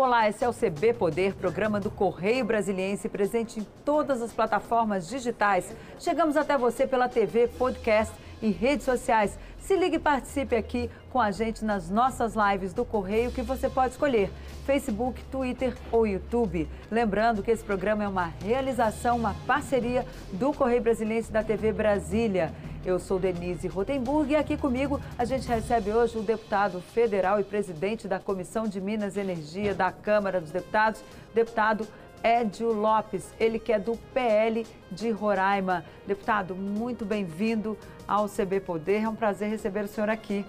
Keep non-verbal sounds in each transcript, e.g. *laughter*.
Olá, esse é o CB Poder, programa do Correio Brasiliense, presente em todas as plataformas digitais. Chegamos até você pela TV, podcast e redes sociais. Se ligue e participe aqui com a gente nas nossas lives do Correio que você pode escolher: Facebook, Twitter ou YouTube. Lembrando que esse programa é uma realização, uma parceria do Correio Brasiliense da TV Brasília. Eu sou Denise Rotenburg e aqui comigo a gente recebe hoje o deputado federal e presidente da Comissão de Minas e Energia da Câmara dos Deputados, deputado Édio Lopes, ele que é do PL de Roraima. Deputado, muito bem-vindo ao CB Poder, é um prazer receber o senhor aqui.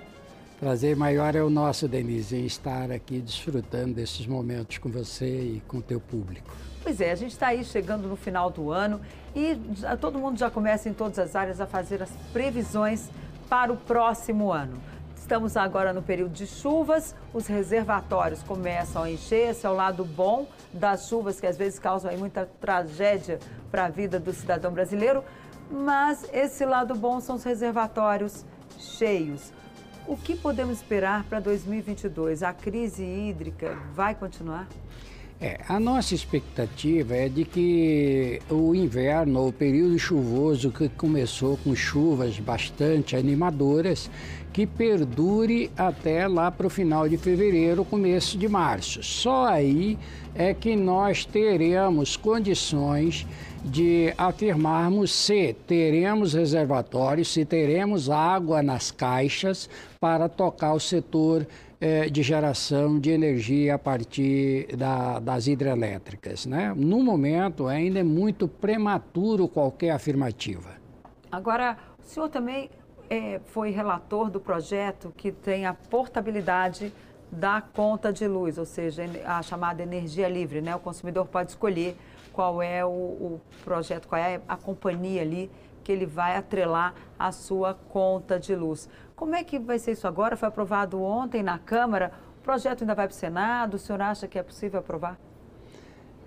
Prazer maior é o nosso, Denise, em estar aqui desfrutando desses momentos com você e com o teu público. Pois é, a gente está aí chegando no final do ano e todo mundo já começa em todas as áreas a fazer as previsões para o próximo ano. Estamos agora no período de chuvas, os reservatórios começam a encher, esse é o lado bom das chuvas que às vezes causam muita tragédia para a vida do cidadão brasileiro, mas esse lado bom são os reservatórios cheios. O que podemos esperar para 2022? A crise hídrica vai continuar? É, a nossa expectativa é de que o inverno, o período chuvoso que começou com chuvas bastante animadoras, que perdure até lá para o final de fevereiro, começo de março. Só aí é que nós teremos condições de afirmarmos se teremos reservatórios, se teremos água nas caixas para tocar o setor é, de geração de energia a partir da, das hidrelétricas. Né? No momento, ainda é muito prematuro qualquer afirmativa. Agora, o senhor também é, foi relator do projeto que tem a portabilidade da conta de luz, ou seja, a chamada energia livre. Né? O consumidor pode escolher qual é o, o projeto, qual é a companhia ali que ele vai atrelar a sua conta de luz. Como é que vai ser isso agora? Foi aprovado ontem na Câmara. O projeto ainda vai para o Senado. O senhor acha que é possível aprovar?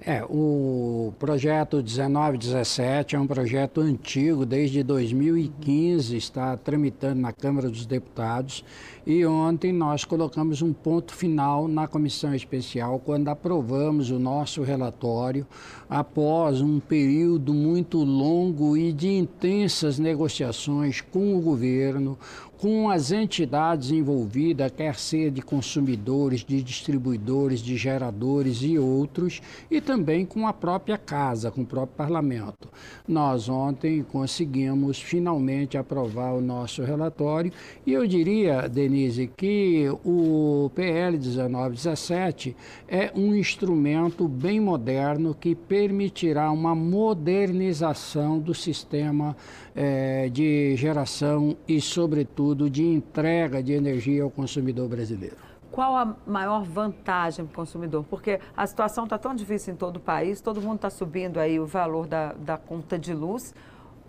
É, o projeto 1917 é um projeto antigo, desde 2015 está tramitando na Câmara dos Deputados e ontem nós colocamos um ponto final na comissão especial quando aprovamos o nosso relatório após um período muito longo e de intensas negociações com o governo, com as entidades envolvidas, quer ser de consumidores, de distribuidores, de geradores e outros, e também com a própria casa, com o próprio parlamento. Nós ontem conseguimos finalmente aprovar o nosso relatório e eu diria, Denise, que o PL 1917 é um instrumento bem moderno que permitirá uma modernização do sistema é, de geração e, sobretudo, de entrega de energia ao consumidor brasileiro. Qual a maior vantagem para o consumidor? Porque a situação está tão difícil em todo o país, todo mundo está subindo aí o valor da, da conta de luz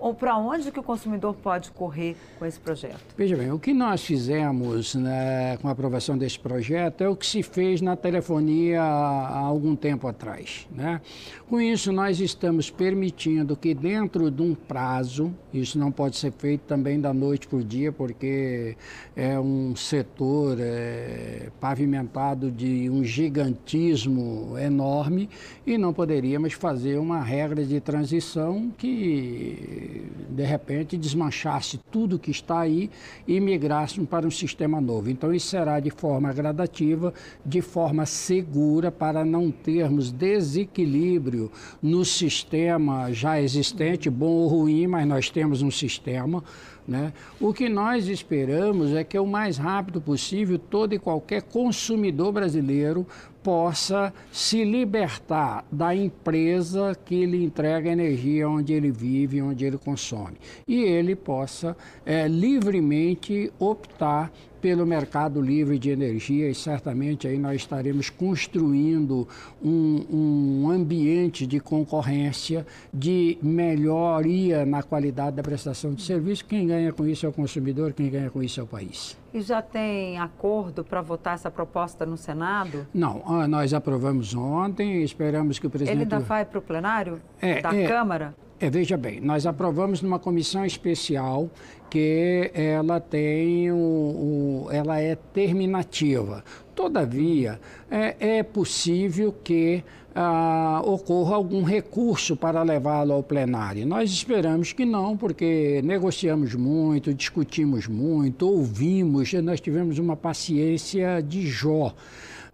ou para onde que o consumidor pode correr com esse projeto? Veja bem, o que nós fizemos né, com a aprovação desse projeto é o que se fez na telefonia há algum tempo atrás. Né? Com isso, nós estamos permitindo que dentro de um prazo, isso não pode ser feito também da noite para o dia, porque é um setor é, pavimentado de um gigantismo enorme e não poderíamos fazer uma regra de transição que de repente, desmanchasse tudo que está aí e migrasse para um sistema novo. Então, isso será de forma gradativa, de forma segura, para não termos desequilíbrio no sistema já existente, bom ou ruim, mas nós temos um sistema. Né? O que nós esperamos é que o mais rápido possível todo e qualquer consumidor brasileiro possa se libertar da empresa que lhe entrega energia onde ele vive, onde ele consome. E ele possa é, livremente optar pelo mercado livre de energia e certamente aí nós estaremos construindo um, um ambiente de concorrência, de melhoria na qualidade da prestação de serviço. Quem ganha com isso é o consumidor, quem ganha com isso é o país. E já tem acordo para votar essa proposta no Senado? Não, ah, nós aprovamos ontem, esperamos que o presidente... Ele ainda vai para o plenário é, da é, Câmara? É, veja bem, nós aprovamos numa comissão especial que ela tem o, o ela é terminativa Todavia, é, é possível que ah, ocorra algum recurso para levá-lo ao plenário. Nós esperamos que não, porque negociamos muito, discutimos muito, ouvimos, nós tivemos uma paciência de Jó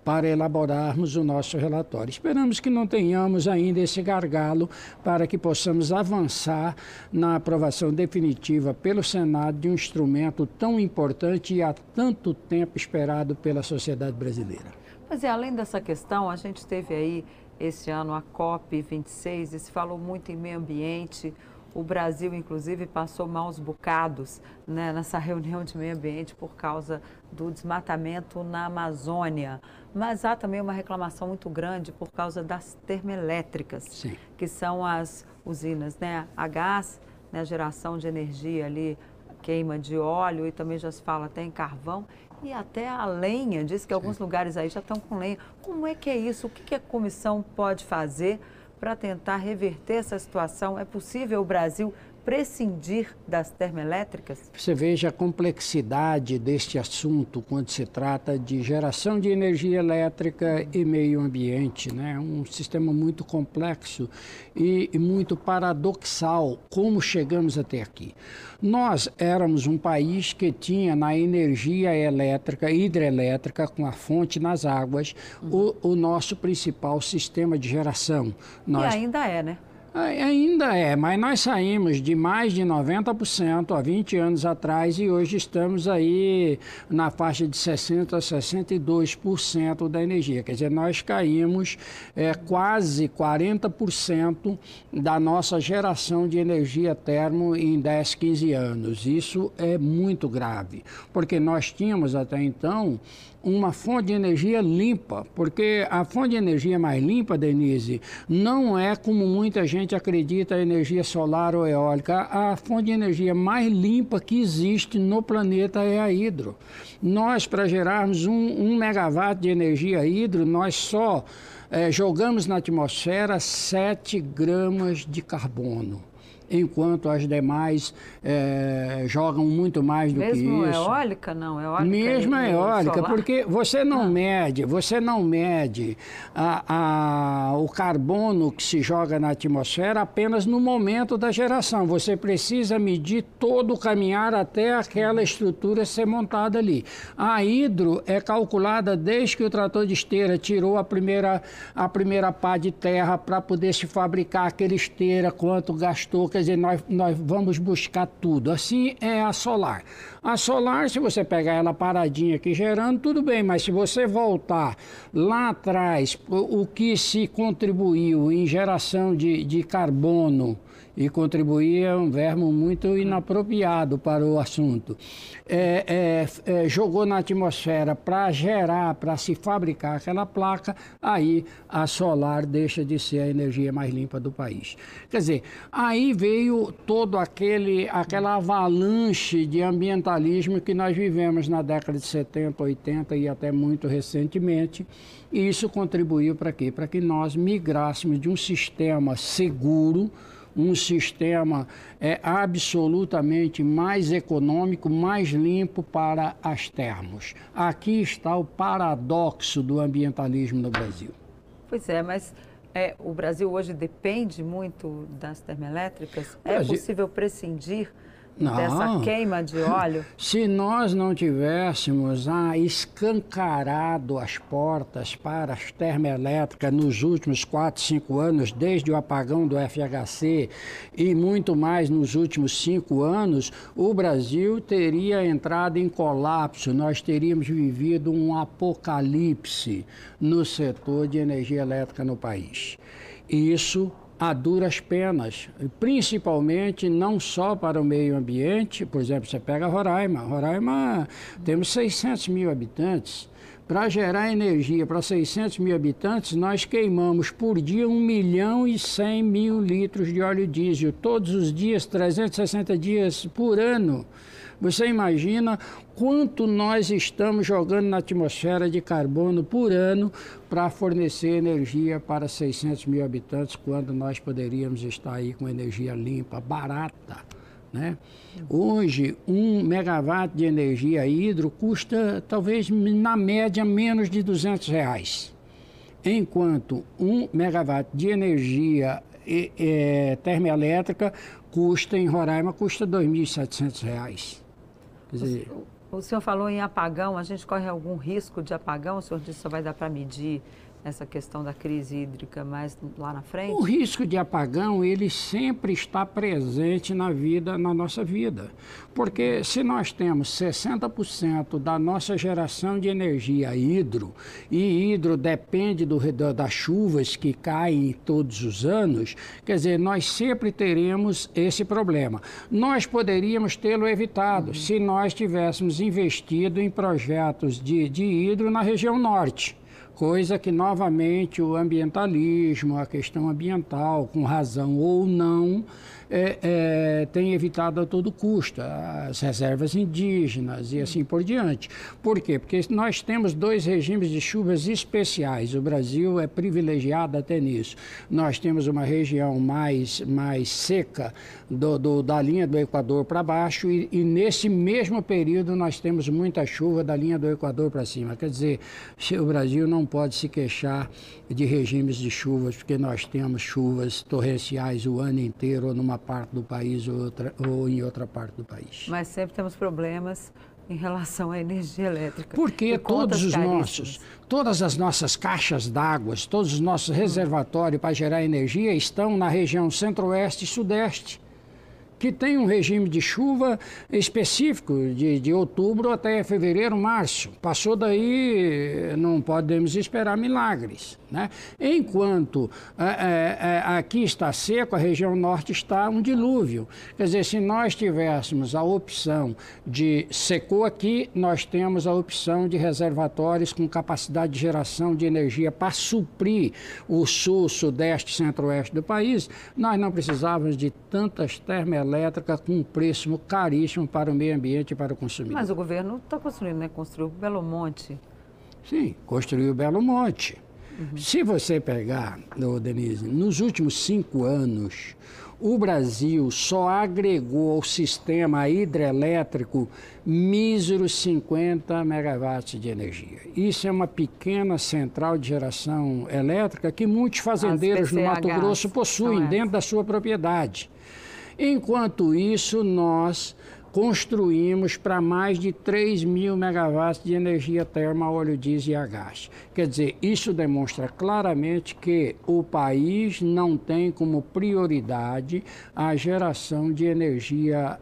para elaborarmos o nosso relatório. Esperamos que não tenhamos ainda esse gargalo para que possamos avançar na aprovação definitiva pelo Senado de um instrumento tão importante e há tanto tempo esperado pela sociedade brasileira. Mas é, além dessa questão, a gente teve aí este ano a COP26 e se falou muito em meio ambiente. O Brasil, inclusive, passou maus bocados né, nessa reunião de meio ambiente por causa do desmatamento na Amazônia. Mas há também uma reclamação muito grande por causa das termoelétricas, Sim. que são as usinas né, a gás, né, geração de energia ali, queima de óleo e também já se fala até em carvão e até a lenha, diz que Sim. alguns lugares aí já estão com lenha. Como é que é isso? O que, que a comissão pode fazer para tentar reverter essa situação? É possível o Brasil prescindir das termoelétricas? Você veja a complexidade deste assunto quando se trata de geração de energia elétrica e meio ambiente, né? Um sistema muito complexo e, e muito paradoxal como chegamos até aqui. Nós éramos um país que tinha na energia elétrica, hidrelétrica, com a fonte nas águas, uhum. o, o, nosso principal sistema de geração. Nós... E ainda é, né? Ainda é, mas nós saímos de mais de 90% há 20 anos atrás e hoje estamos aí na faixa de 60% a 62% da energia. Quer dizer, nós caímos é, quase 40% da nossa geração de energia termo em 10, 15 anos. Isso é muito grave, porque nós tínhamos até então uma fonte de energia limpa, porque a fonte de energia mais limpa, Denise, não é como muita gente acredita a energia solar ou eólica. A fonte de energia mais limpa que existe no planeta é a hidro. Nós, para gerarmos um, um megawatt de energia hidro, nós só é, jogamos na atmosfera 7 gramas de carbono enquanto as demais é, jogam muito mais do Mesmo que isso. Mesmo eólica, não, eólica Mesmo eólica, solar? porque você não ah. mede, você não mede a, a, o carbono que se joga na atmosfera apenas no momento da geração. Você precisa medir todo o caminhar até aquela estrutura ser montada ali. A hidro é calculada desde que o trator de esteira tirou a primeira, a primeira pá de terra para poder se fabricar aquela esteira, quanto gastou, quer dizer, nós, nós vamos buscar tudo. Assim é a solar. A solar, se você pegar ela paradinha aqui gerando, tudo bem, mas se você voltar lá atrás, o, o que se contribuiu em geração de, de carbono, e contribuir é um verbo muito inapropriado para o assunto. É, é, é, jogou na atmosfera para gerar, para se fabricar aquela placa, aí a solar deixa de ser a energia mais limpa do país. Quer dizer, aí veio todo aquele, aquela avalanche de ambientalismo que nós vivemos na década de 70, 80 e até muito recentemente. E isso contribuiu para quê? Para que nós migrássemos de um sistema seguro, um sistema é, absolutamente mais econômico, mais limpo para as termos. Aqui está o paradoxo do ambientalismo no Brasil. Pois é, mas é, o Brasil hoje depende muito das termoelétricas? É possível prescindir? Não. dessa queima de óleo? *laughs* Se nós não tivéssemos ah, escancarado as portas para as termoelétricas nos últimos 4, 5 anos, desde o apagão do FHC e muito mais nos últimos 5 anos, o Brasil teria entrado em colapso, nós teríamos vivido um apocalipse no setor de energia elétrica no país. Isso a duras penas, principalmente não só para o meio ambiente, por exemplo, você pega Roraima, Roraima temos 600 mil habitantes, para gerar energia para 600 mil habitantes, nós queimamos por dia 1 milhão e 100 mil litros de óleo diesel, todos os dias, 360 dias por ano. Você imagina quanto nós estamos jogando na atmosfera de carbono por ano para fornecer energia para 600 mil habitantes, quando nós poderíamos estar aí com energia limpa, barata, Né? Hoje, um megawatt de energia hidro custa talvez na média menos de 200 reais, enquanto um megawatt de energia é, termoelétrica custa em Roraima custa R$ 2.700. Dizer... O, o senhor falou em apagão, a gente corre algum risco de apagão? O senhor disse que só vai dar para medir essa questão da crise hídrica mais lá na frente? O risco de apagão, ele sempre está presente na vida, na nossa vida. Porque se nós temos 60% da nossa geração de energia hidro, e hidro depende do, das chuvas que caem todos os anos, quer dizer, nós sempre teremos esse problema. Nós poderíamos tê-lo evitado uhum. se nós tivéssemos investido em projetos de, de hidro na região norte coisa que novamente o ambientalismo, a questão ambiental, com razão ou não, é, é, tem evitado a todo custo as reservas indígenas e assim por diante. Por quê? Porque nós temos dois regimes de chuvas especiais. O Brasil é privilegiado até nisso. Nós temos uma região mais, mais seca do, do da linha do Equador para baixo e, e, nesse mesmo período nós temos muita chuva da linha do Equador para cima. Quer dizer, o Brasil não pode se queixar de regimes de chuvas, porque nós temos chuvas torrenciais o ano inteiro ou numa parte do país ou, outra, ou em outra parte do país. Mas sempre temos problemas em relação à energia elétrica. Porque todos os nossos, todas as nossas caixas d'água, todos os nossos reservatórios para gerar energia estão na região centro-oeste e sudeste que tem um regime de chuva específico de, de outubro até fevereiro, março. Passou daí, não podemos esperar milagres. Né? Enquanto é, é, aqui está seco, a região norte está um dilúvio. Quer dizer, se nós tivéssemos a opção de secou aqui, nós temos a opção de reservatórios com capacidade de geração de energia para suprir o sul, sudeste, centro-oeste do país, nós não precisávamos de tantas termoelétricas com um preço caríssimo para o meio ambiente e para o consumidor. Mas o governo está construindo, né? Construiu Belo Monte. Sim, construiu Belo Monte. Uhum. Se você pegar, Denise, nos últimos cinco anos, o Brasil só agregou ao sistema hidrelétrico míseros 50 megawatts de energia. Isso é uma pequena central de geração elétrica que muitos fazendeiros no Mato Grosso possuem dentro da sua propriedade. Enquanto isso, nós construímos para mais de 3 mil megawatts de energia terma, óleo diesel e a gás. Quer dizer, isso demonstra claramente que o país não tem como prioridade a geração de energia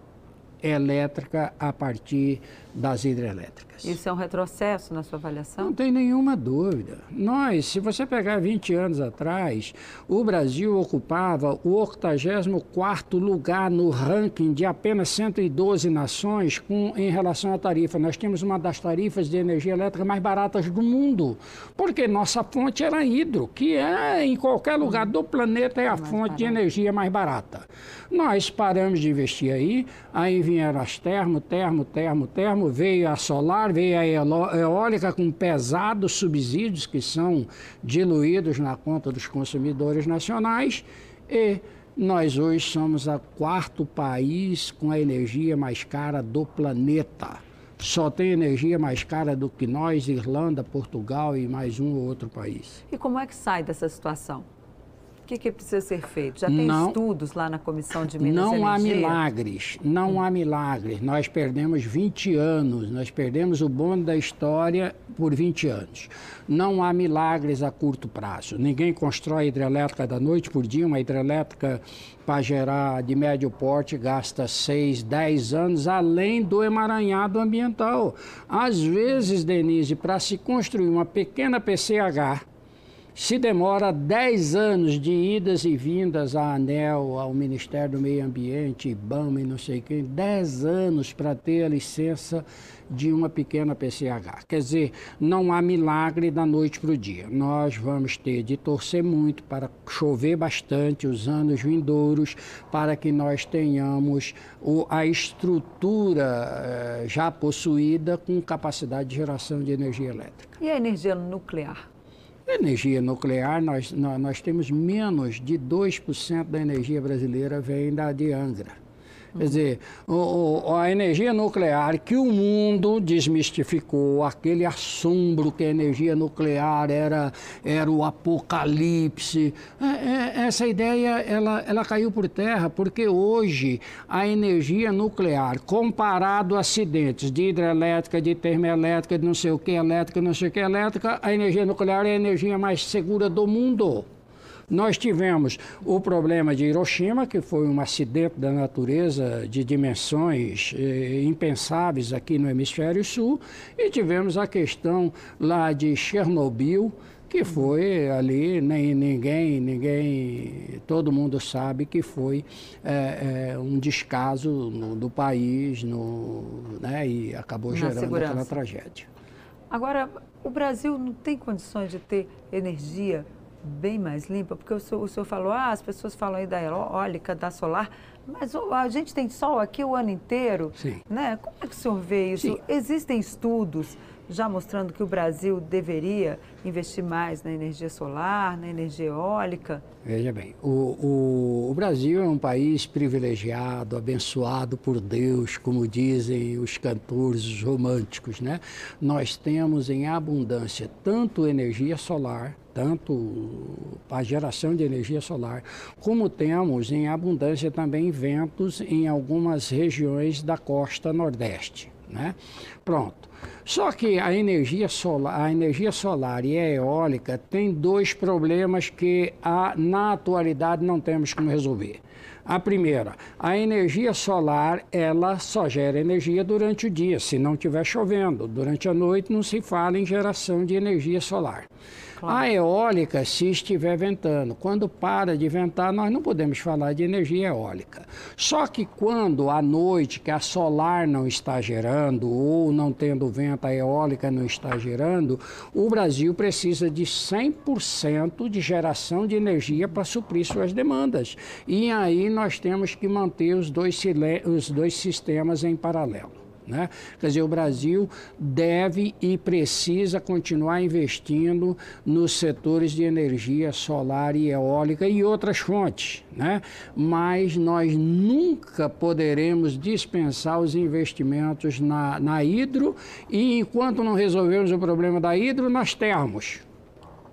elétrica a partir das hidrelétricas. Isso é um retrocesso na sua avaliação? Não tem nenhuma dúvida. Nós, se você pegar 20 anos atrás, o Brasil ocupava o 84º lugar no ranking de apenas 112 nações com, em relação à tarifa. Nós tínhamos uma das tarifas de energia elétrica mais baratas do mundo, porque nossa fonte era hidro, que é em qualquer lugar do planeta é a fonte de energia mais barata. Nós paramos de investir aí, aí vieram as termo, termo, termo, termo, veio a solar, veio a eólica com pesados subsídios que são diluídos na conta dos consumidores nacionais e nós hoje somos o quarto país com a energia mais cara do planeta. Só tem energia mais cara do que nós, Irlanda, Portugal e mais um ou outro país. E como é que sai dessa situação? O que, que precisa ser feito? Já tem não, estudos lá na Comissão de Minas Não há milagres, não hum. há milagres. Nós perdemos 20 anos, nós perdemos o bonde da história por 20 anos. Não há milagres a curto prazo. Ninguém constrói hidrelétrica da noite por dia, uma hidrelétrica para gerar de médio porte gasta 6, 10 anos, além do emaranhado ambiental. Às vezes, Denise, para se construir uma pequena PCH, se demora 10 anos de idas e vindas à ANEL, ao Ministério do Meio Ambiente, IBAMA e não sei quem, 10 anos para ter a licença de uma pequena PCH. Quer dizer, não há milagre da noite para o dia. Nós vamos ter de torcer muito para chover bastante os anos vindouros, para que nós tenhamos a estrutura eh, já possuída com capacidade de geração de energia elétrica. E a energia nuclear? Energia nuclear, nós, nós, nós temos menos de 2% da energia brasileira vem da de Angra. Quer dizer, o, a energia nuclear que o mundo desmistificou, aquele assombro que a energia nuclear era, era o apocalipse, é, é, essa ideia ela, ela caiu por terra, porque hoje a energia nuclear, comparado a acidentes de hidrelétrica, de termoelétrica, de não sei o que elétrica, não sei o que elétrica, a energia nuclear é a energia mais segura do mundo. Nós tivemos o problema de Hiroshima, que foi um acidente da natureza de dimensões eh, impensáveis aqui no hemisfério sul, e tivemos a questão lá de Chernobyl, que foi ali, nem, ninguém, ninguém, todo mundo sabe que foi é, é, um descaso no, do país no, né, e acabou Na gerando segurança. aquela tragédia. Agora, o Brasil não tem condições de ter energia bem mais limpa? Porque o senhor, o senhor falou, ah, as pessoas falam aí da eólica, da solar, mas a gente tem sol aqui o ano inteiro. Sim. Né? Como é que o senhor vê isso? Sim. Existem estudos já mostrando que o Brasil deveria investir mais na energia solar, na energia eólica? Veja bem, o, o, o, Brasil é um país privilegiado, abençoado por Deus, como dizem os cantores românticos, né? Nós temos em abundância tanto energia solar, tanto a geração de energia solar, como temos em abundância também ventos em algumas regiões da costa nordeste. Né? Pronto. Só que a energia, solar, a energia solar e a eólica têm dois problemas que a, na atualidade não temos como resolver. A primeira, a energia solar, ela só gera energia durante o dia, se não estiver chovendo. Durante a noite não se fala em geração de energia solar. Claro. A eólica, se estiver ventando, quando para de ventar, nós não podemos falar de energia eólica. Só que quando à noite, que a solar não está gerando, ou não tendo vento, a eólica não está gerando, o Brasil precisa de 100% de geração de energia para suprir suas demandas. E aí nós temos que manter os dois, os dois sistemas em paralelo. Né? Quer dizer, o Brasil deve e precisa continuar investindo nos setores de energia solar e eólica e outras fontes, né? mas nós nunca poderemos dispensar os investimentos na, na hidro e enquanto não resolvermos o problema da hidro, nas termos.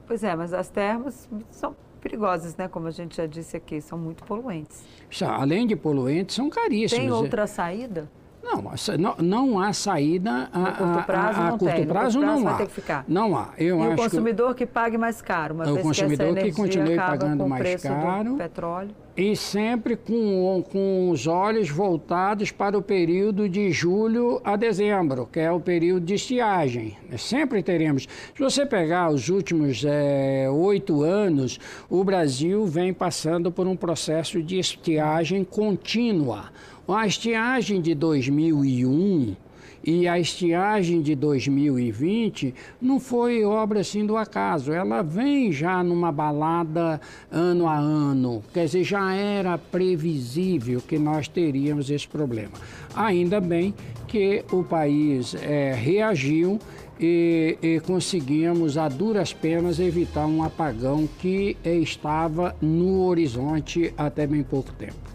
Pois é, mas as termos são perigosas, né? Como a gente já disse aqui, são muito poluentes. Além de poluentes, são caríssimas. Tem outra saída? Não, não, não há saída a, curto prazo, a, a, a curto tem. prazo, curto prazo não há. ter que ficar. Não há. Eu e o consumidor que... que pague mais caro, uma o vez consumidor que, que continue pagando mais caro. petróleo. E sempre com, com os olhos voltados para o período de julho a dezembro, que é o período de estiagem. Sempre teremos. Se você pegar os últimos é, oito anos, o Brasil vem passando por um processo de estiagem contínua. A estiagem de 2001 e a estiagem de 2020 não foi obra assim do acaso, ela vem já numa balada ano a ano, quer dizer, já era previsível que nós teríamos esse problema. Ainda bem que o país é, reagiu e, e, conseguimos, a duras penas, evitar um apagão que estava no horizonte até bem pouco tempo.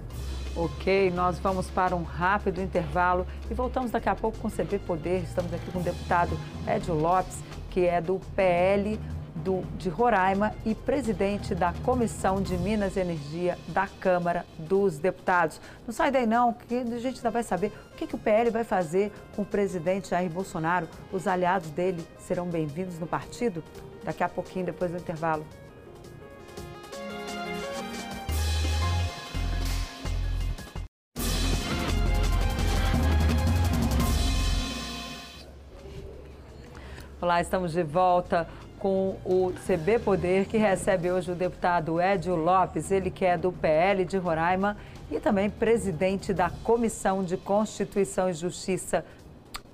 Ok, nós vamos para um rápido intervalo e voltamos daqui a pouco com o CB Poder. Estamos aqui com o deputado Edio Lopes, que é do PL do, de Roraima e presidente da Comissão de Minas e Energia da Câmara dos Deputados. Não sai daí não, que a gente ainda vai saber o que, que o PL vai fazer com o presidente Jair Bolsonaro. Os aliados dele serão bem-vindos no partido? Daqui a pouquinho, depois do intervalo. Olá, estamos de volta com o CB Poder, que recebe hoje o deputado Edio Lopes, ele que é do PL de Roraima e também presidente da Comissão de Constituição e Justiça,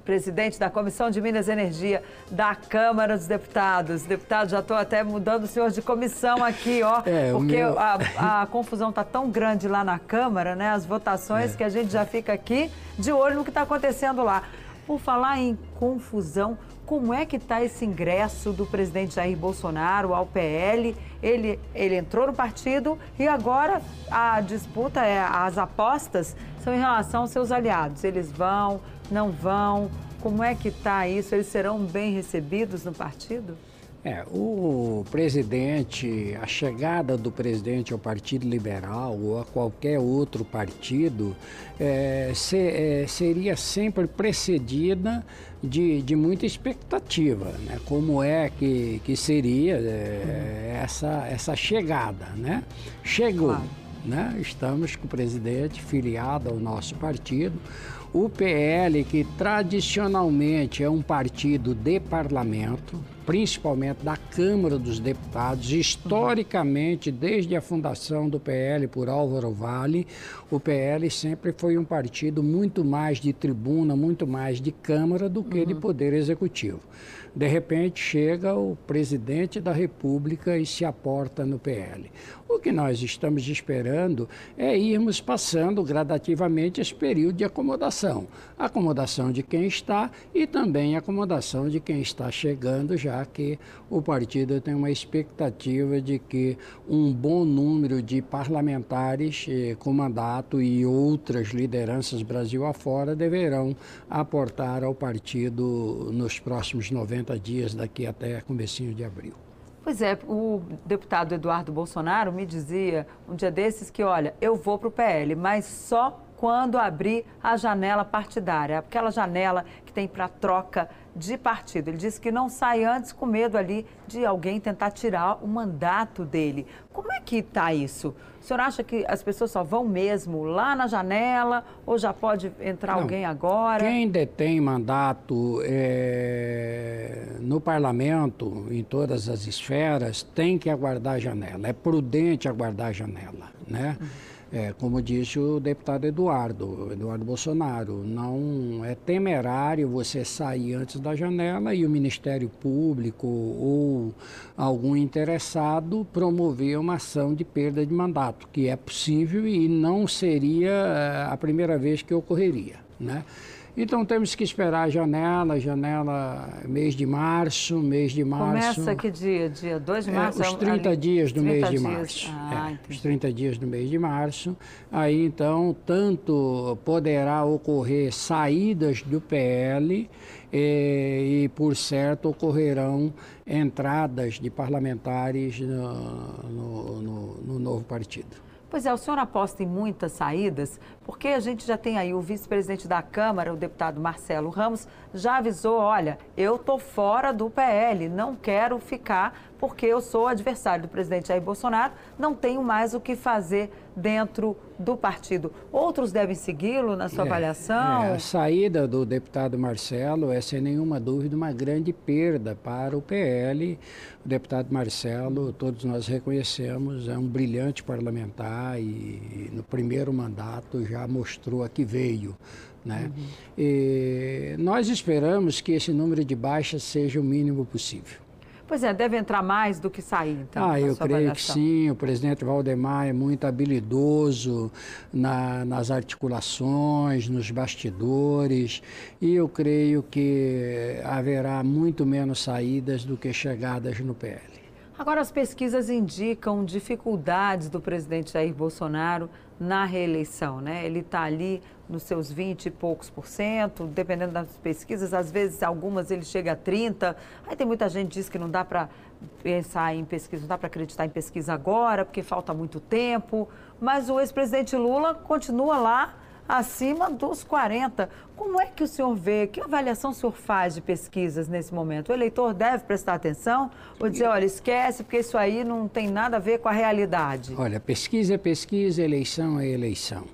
presidente da Comissão de Minas e Energia da Câmara dos Deputados. Deputado, já estou até mudando o senhor de comissão aqui, ó, *laughs* é, porque meu... a, a, *laughs* confusão está tão grande lá na Câmara, né, as votações, é. que a gente já fica aqui de olho no que está acontecendo lá. Por falar em confusão, como é que está esse ingresso do presidente Jair Bolsonaro ao PL? Ele, ele entrou no partido e agora a disputa, é, as apostas são em relação aos seus aliados. Eles vão, não vão? Como é que está isso? Eles serão bem recebidos no partido? É, o presidente, a chegada do presidente ao Partido Liberal ou a qualquer outro partido é, se, é, seria sempre precedida de, de muita expectativa, né? Como é que, que seria é, essa, essa chegada, né? Chegou, claro. né? Estamos com o presidente filiado ao nosso partido. O PL, que tradicionalmente é um partido de parlamento, principalmente da Câmara dos Deputados, historicamente, desde a fundação do PL por Álvaro Vale, o PL sempre foi um partido muito mais de tribuna, muito mais de Câmara do que uhum. de Poder Executivo. De repente chega o presidente da República e se aporta no PL. O que nós estamos esperando é irmos passando gradativamente esse período de acomodação. Acomodação de quem está e também acomodação de quem está chegando, já que o partido tem uma expectativa de que um bom número de parlamentares eh, com mandato e outras lideranças Brasil afora deverão aportar ao partido nos próximos 90 90 dias daqui até comecinho de abril. Pois é, o deputado Eduardo Bolsonaro me dizia um dia desses que, olha, eu vou para o PL, mas só quando abrir a janela partidária, aquela janela tem para troca de partido. Ele disse que não sai antes com medo ali de alguém tentar tirar o mandato dele. Como é que está isso? O senhor acha que as pessoas só vão mesmo lá na janela ou já pode entrar não, alguém agora? Quem detém mandato é, no parlamento, em todas as esferas, tem que aguardar a janela. É prudente aguardar a janela, né? Uhum. É, como disse o deputado Eduardo, Eduardo Bolsonaro, não é temerário você sair antes da janela e o Ministério Público ou algum interessado promover uma ação de perda de mandato, que é possível e não seria é, a primeira vez que ocorreria. Né? Então temos que esperar a janela, janela mês de março, mês de março. Começa que dia? Dia 2 de março? É, os 30 ali, dias do 30 mês dias. de março. Ah, é, os 30 dias do mês de março. Aí então, tanto poderá ocorrer saídas do PL e, eh, e por certo, ocorrerão entradas de parlamentares no, no, no, no novo partido. Pois é, o senhor aposta em muitas saídas, porque a gente já tem aí o vice-presidente da Câmara, o deputado Marcelo Ramos, já avisou, olha, eu tô fora do PL, não quero ficar porque eu sou adversário do presidente Jair Bolsonaro, não tenho mais o que fazer dentro do partido. Outros devem segui-lo na sua é, avaliação? É, a saída do deputado Marcelo é, sem nenhuma dúvida, uma grande perda para o PL. O deputado Marcelo, todos nós reconhecemos, é um brilhante parlamentar e, no primeiro mandato já mostrou a que veio. Né? Uhum. nós esperamos que esse número de baixas seja o mínimo possível. Pois é, deve entrar mais do que sair, então. Ah, eu creio avaliação. que sim. O presidente Valdemar é muito habilidoso na, nas articulações, nos bastidores, e eu creio que haverá muito menos saídas do que chegadas no PL. Agora, as pesquisas indicam dificuldades do presidente Jair Bolsonaro na reeleição, né? Ele está ali nos seus 20 e poucos por cento, dependendo das pesquisas, às vezes algumas ele chega a 30. Aí tem muita gente que diz que não dá para pensar em pesquisa, não dá para acreditar em pesquisa agora, porque falta muito tempo. Mas o ex-presidente Lula continua lá acima dos 40. Como é que o senhor vê, que avaliação o senhor faz de pesquisas nesse momento? O eleitor deve prestar atenção ou dizer, olha, esquece, porque isso aí não tem nada a ver com a realidade? Olha, pesquisa é pesquisa, eleição é eleição.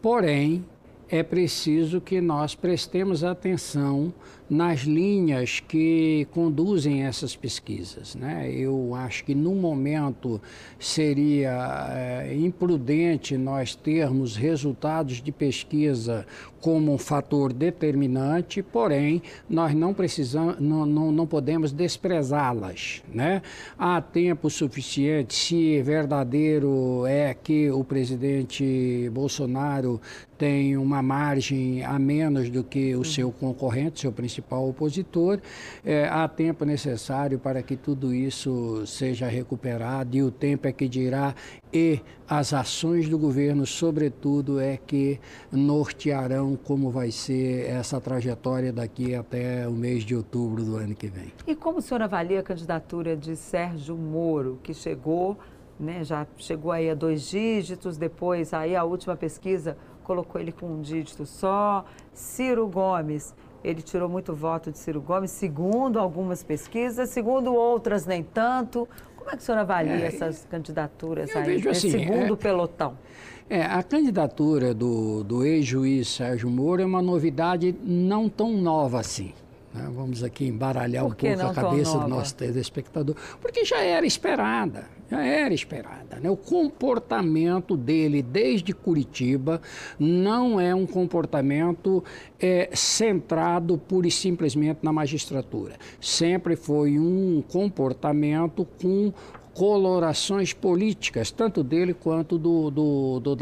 Porém, é preciso que nós prestemos atenção nas linhas que conduzem essas pesquisas. Né? Eu acho que no momento seria é, imprudente nós termos resultados de pesquisa como um fator determinante, porém nós não precisamos, não, não, não podemos desprezá-las. Né? Há tempo suficiente, se verdadeiro é que o presidente Bolsonaro tem uma margem a menos do que o seu concorrente, seu principal opositor. É, há tempo necessário para que tudo isso seja recuperado e o tempo é que dirá e as ações do governo, sobretudo, é que nortearão como vai ser essa trajetória daqui até o mês de outubro do ano que vem. E como o senhor avalia a candidatura de Sérgio Moro, que chegou, né, já chegou aí a dois dígitos, depois aí a última pesquisa colocou ele com um dígito só. Ciro Gomes, ele tirou muito voto de Ciro Gomes, segundo algumas pesquisas, segundo outras nem tanto. Como é que o senhor avalia é, essas candidaturas aí, nesse assim, segundo é, pelotão? É, a candidatura do, do ex-juiz Sérgio Moro é uma novidade não tão nova assim. Né? Vamos aqui embaralhar um pouco a cabeça do nosso telespectador, porque já era esperada, já era esperada. Né? O comportamento dele desde Curitiba não é um comportamento é, centrado pura e simplesmente na magistratura. Sempre foi um comportamento com colorações políticas, tanto dele quanto do, do, do.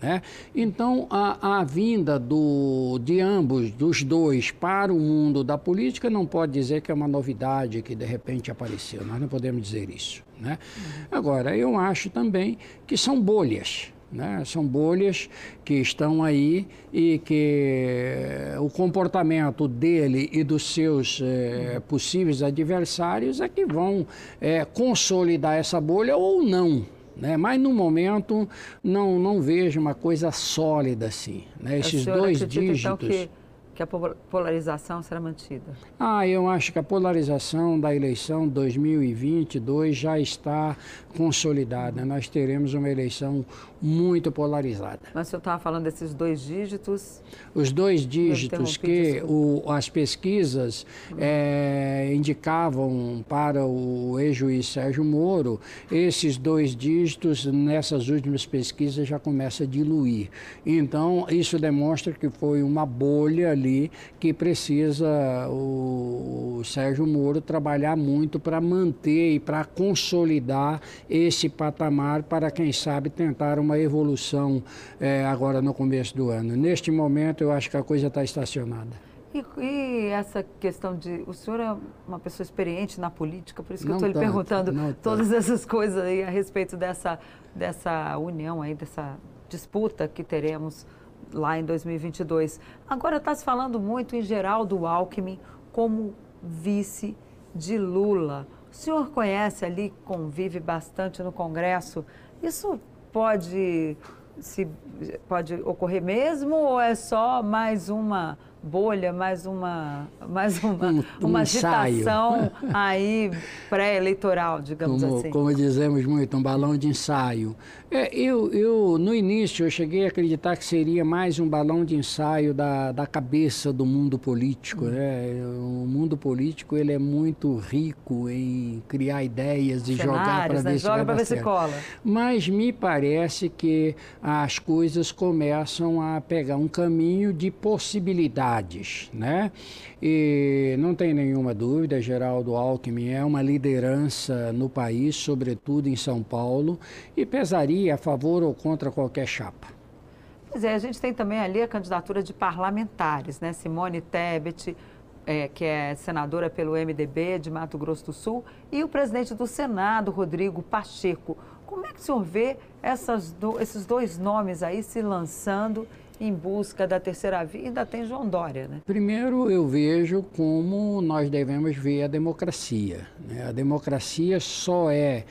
Né? Então, a, a vinda do, de ambos, dos dois, para o mundo da política não pode dizer que é uma novidade que de repente apareceu. Nós não podemos dizer isso. Né? Agora, eu acho também que são bolhas. Né? São bolhas que estão aí e que o comportamento dele e dos seus é, possíveis adversários é que vão é, consolidar essa bolha ou não. Né? Mas no momento não, não vejo uma coisa sólida assim. Né? Esses dois acredita, dígitos. Então, que que a polarização será mantida? Ah, eu acho que a polarização da eleição 2022 já está consolidada. Nós teremos uma eleição muito polarizada. Mas o senhor estava falando desses dois dígitos? Os dois dígitos que o, as pesquisas é, indicavam para o ex-juiz Sérgio Moro, esses dois dígitos, nessas últimas pesquisas, já começa a diluir. Então, isso demonstra que foi uma bolha ali ali que precisa o, o Sérgio Moro trabalhar muito para manter e para consolidar esse patamar para, quem sabe, tentar uma evolução é, agora no começo do ano. Neste momento, eu acho que a coisa está estacionada. E, e, essa questão de. O senhor é uma pessoa experiente na política, por isso que não eu estou lhe perguntando todas essas coisas aí a respeito dessa, dessa união aí, dessa disputa que teremos lá em 2022. Agora está se falando muito em geral do Alckmin como vice de Lula. O senhor conhece ali, convive bastante no Congresso. Isso pode se pode ocorrer mesmo ou é só mais uma bolha, mais uma, mais uma, um, uma agitação *laughs* aí pré-eleitoral, digamos como, assim. Como dizemos muito, um balão de ensaio. É, eu, eu, no início, eu cheguei a acreditar que seria mais um balão de ensaio da, da cabeça do mundo político. Hum. Né? O mundo político ele é muito rico em criar ideias e Cenários, jogar para né? ver, Joga ver se cola. Mas me parece que as coisas começam a pegar um caminho de possibilidades. Né? E não tem nenhuma dúvida, Geraldo Alckmin é uma liderança no país, sobretudo em São Paulo, e pesaria a favor ou contra qualquer chapa. Pois é, a gente tem também ali a candidatura de parlamentares, né? Simone Tebet, é, que é senadora pelo MDB de Mato Grosso do Sul, e o presidente do Senado, Rodrigo Pacheco. Como é que o senhor vê essas do, esses dois nomes aí se lançando em busca da terceira via? Ainda tem João Dória, né? Primeiro, eu vejo como nós devemos ver a democracia. Né? A democracia só é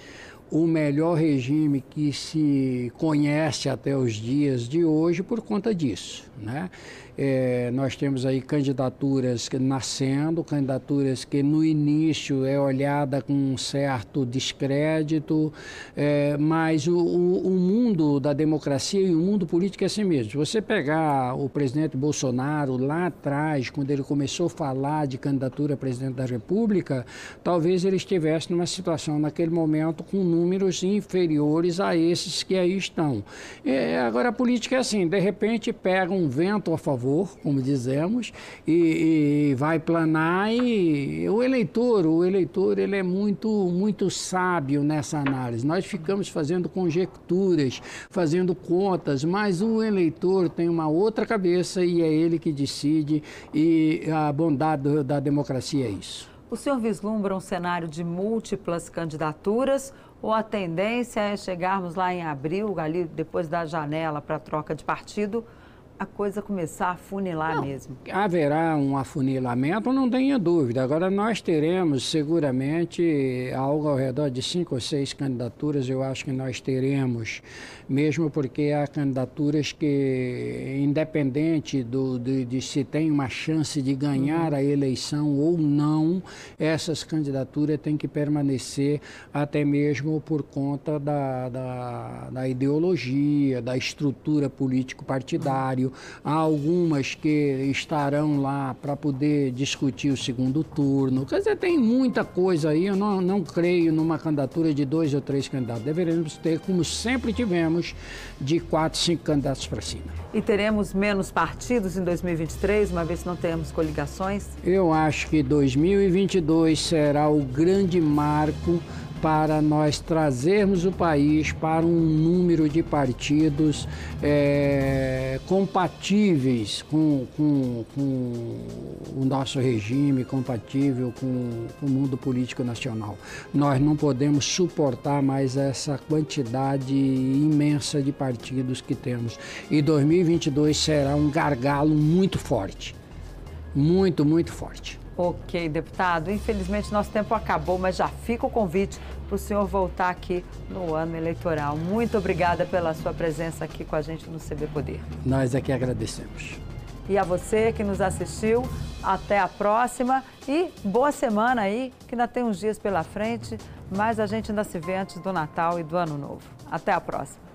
o melhor regime que se conhece até os dias de hoje por conta disso. Né? É, nós temos aí candidaturas nascendo, candidaturas que no início é olhada com um certo descrédito, é, mas o, o, o, mundo da democracia e o mundo político é assim mesmo. Se você pegar o presidente Bolsonaro lá atrás, quando ele começou a falar de candidatura a presidente da República, talvez ele estivesse numa situação naquele momento com um números inferiores a esses que aí estão. É, agora, a política é assim: de repente pega um vento a favor, como dizemos, e, e vai planar e o eleitor, o eleitor, ele é muito, muito sábio nessa análise. Nós ficamos fazendo conjecturas, fazendo contas, mas o eleitor tem uma outra cabeça e é ele que decide e a bondade da democracia é isso. O senhor vislumbra um cenário de múltiplas candidaturas ou a tendência é chegarmos lá em abril, ali depois da janela para troca de partido, a coisa começar a funilar não, mesmo? Haverá um afunilamento, não tenha dúvida. Agora, nós teremos seguramente algo ao redor de cinco ou seis candidaturas, eu acho que nós teremos, mesmo porque há candidaturas que, independente do, de, de se tem uma chance de ganhar uhum. a eleição ou não, essas candidaturas têm que permanecer até mesmo por conta da, da, da ideologia, da estrutura político-partidária. Há algumas que estarão lá para poder discutir o segundo turno. Quer dizer, tem muita coisa aí. Eu não, não creio numa candidatura de dois ou três candidatos. Deveremos ter, como sempre tivemos, de quatro, cinco candidatos para cima. E teremos menos partidos em 2023, uma vez que não temos coligações? Eu acho que 2022 será o grande marco para nós trazermos o país para um número de partidos é, compatíveis com, com, com, o nosso regime, compatível com, com o mundo político nacional. Nós não podemos suportar mais essa quantidade imensa de partidos que temos. E 2022 será um gargalo muito forte. Muito, muito forte. Ok, deputado. Infelizmente, nosso tempo acabou, mas já fica o convite para o senhor voltar aqui no ano eleitoral. Muito obrigada pela sua presença aqui com a gente no CB Poder. Nós é que agradecemos. E a você que nos assistiu, até a próxima e boa semana aí, que ainda tem uns dias pela frente, mas a gente ainda se vê antes do Natal e do Ano Novo. Até a próxima.